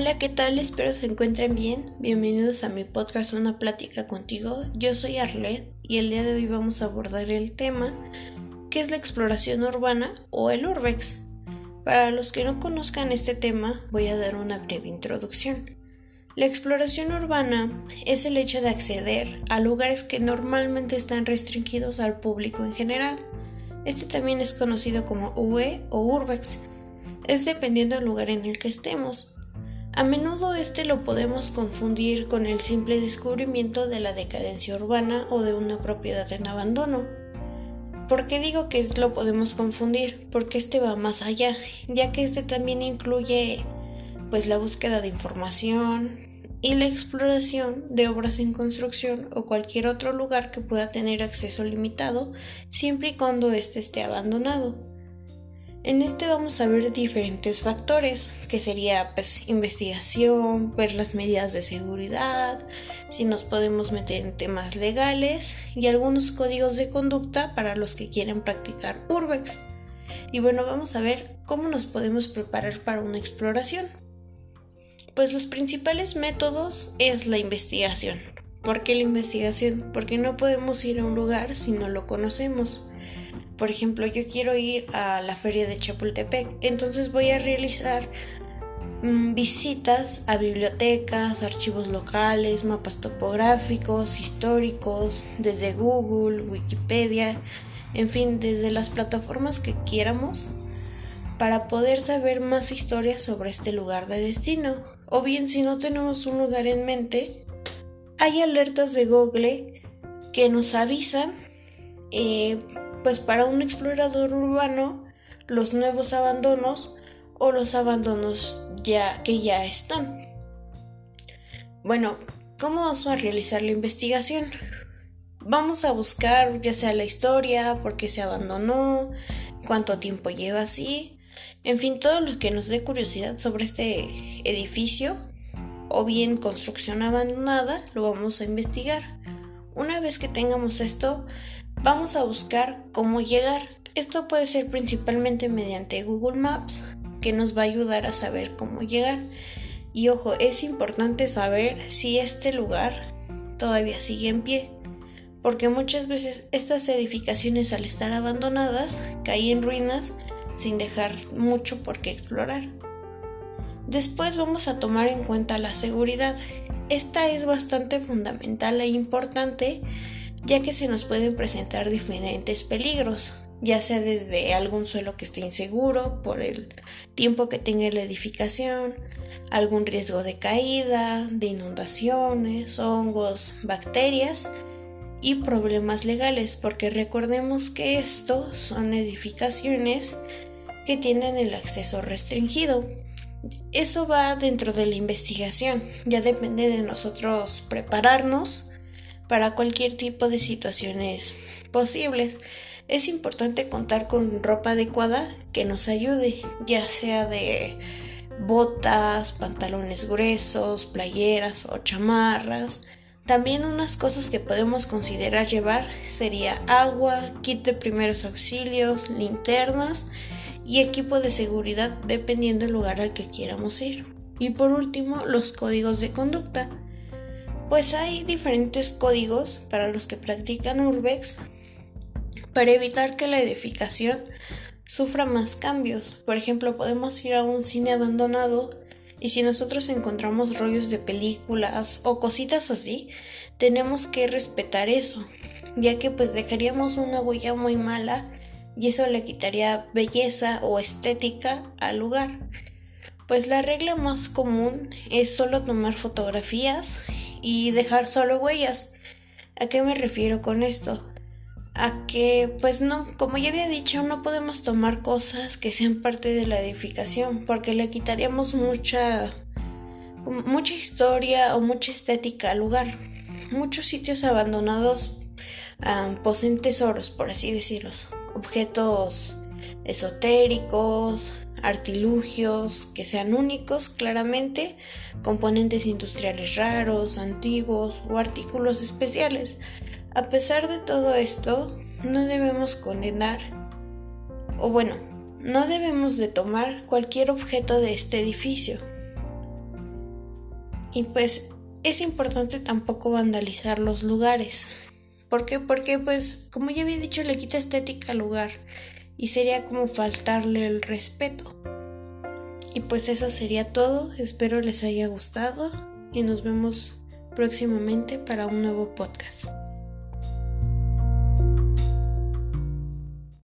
Hola, ¿qué tal? Espero se encuentren bien. Bienvenidos a mi podcast Una plática contigo. Yo soy Arlet y el día de hoy vamos a abordar el tema que es la exploración urbana o el urbex. Para los que no conozcan este tema, voy a dar una breve introducción. La exploración urbana es el hecho de acceder a lugares que normalmente están restringidos al público en general. Este también es conocido como UE o urbex. Es dependiendo del lugar en el que estemos. A menudo este lo podemos confundir con el simple descubrimiento de la decadencia urbana o de una propiedad en abandono. ¿Por qué digo que lo podemos confundir? Porque este va más allá, ya que este también incluye pues la búsqueda de información y la exploración de obras en construcción o cualquier otro lugar que pueda tener acceso limitado siempre y cuando éste esté abandonado. En este vamos a ver diferentes factores, que sería pues investigación, ver las medidas de seguridad, si nos podemos meter en temas legales y algunos códigos de conducta para los que quieren practicar urbex. Y bueno, vamos a ver cómo nos podemos preparar para una exploración. Pues los principales métodos es la investigación. ¿Por qué la investigación? Porque no podemos ir a un lugar si no lo conocemos. Por ejemplo, yo quiero ir a la feria de Chapultepec, entonces voy a realizar mm, visitas a bibliotecas, archivos locales, mapas topográficos, históricos, desde Google, Wikipedia, en fin, desde las plataformas que quieramos para poder saber más historias sobre este lugar de destino. O bien, si no tenemos un lugar en mente, hay alertas de Google que nos avisan eh, pues para un explorador urbano los nuevos abandonos o los abandonos ya que ya están. Bueno, ¿cómo vamos a realizar la investigación? Vamos a buscar ya sea la historia, por qué se abandonó, cuánto tiempo lleva así, en fin, todo lo que nos dé curiosidad sobre este edificio o bien construcción abandonada, lo vamos a investigar. Una vez que tengamos esto, Vamos a buscar cómo llegar. Esto puede ser principalmente mediante Google Maps, que nos va a ayudar a saber cómo llegar. Y ojo, es importante saber si este lugar todavía sigue en pie, porque muchas veces estas edificaciones al estar abandonadas caen en ruinas sin dejar mucho por qué explorar. Después vamos a tomar en cuenta la seguridad. Esta es bastante fundamental e importante ya que se nos pueden presentar diferentes peligros, ya sea desde algún suelo que esté inseguro por el tiempo que tenga la edificación, algún riesgo de caída, de inundaciones, hongos, bacterias y problemas legales, porque recordemos que estos son edificaciones que tienen el acceso restringido. Eso va dentro de la investigación, ya depende de nosotros prepararnos para cualquier tipo de situaciones posibles. Es importante contar con ropa adecuada que nos ayude, ya sea de botas, pantalones gruesos, playeras o chamarras. También unas cosas que podemos considerar llevar sería agua, kit de primeros auxilios, linternas y equipo de seguridad dependiendo del lugar al que quieramos ir. Y por último, los códigos de conducta. Pues hay diferentes códigos para los que practican urbex para evitar que la edificación sufra más cambios. Por ejemplo, podemos ir a un cine abandonado y si nosotros encontramos rollos de películas o cositas así, tenemos que respetar eso, ya que pues dejaríamos una huella muy mala y eso le quitaría belleza o estética al lugar. Pues la regla más común es solo tomar fotografías y dejar solo huellas. ¿A qué me refiero con esto? A que, pues no, como ya había dicho, no podemos tomar cosas que sean parte de la edificación, porque le quitaríamos mucha, mucha historia o mucha estética al lugar. Muchos sitios abandonados poseen tesoros, por así decirlo, objetos esotéricos, artilugios que sean únicos claramente, componentes industriales raros, antiguos o artículos especiales. A pesar de todo esto, no debemos condenar, o bueno, no debemos de tomar cualquier objeto de este edificio. Y pues es importante tampoco vandalizar los lugares. ¿Por qué? Porque pues como ya había dicho le quita estética al lugar y sería como faltarle el respeto. Y pues eso sería todo, espero les haya gustado y nos vemos próximamente para un nuevo podcast.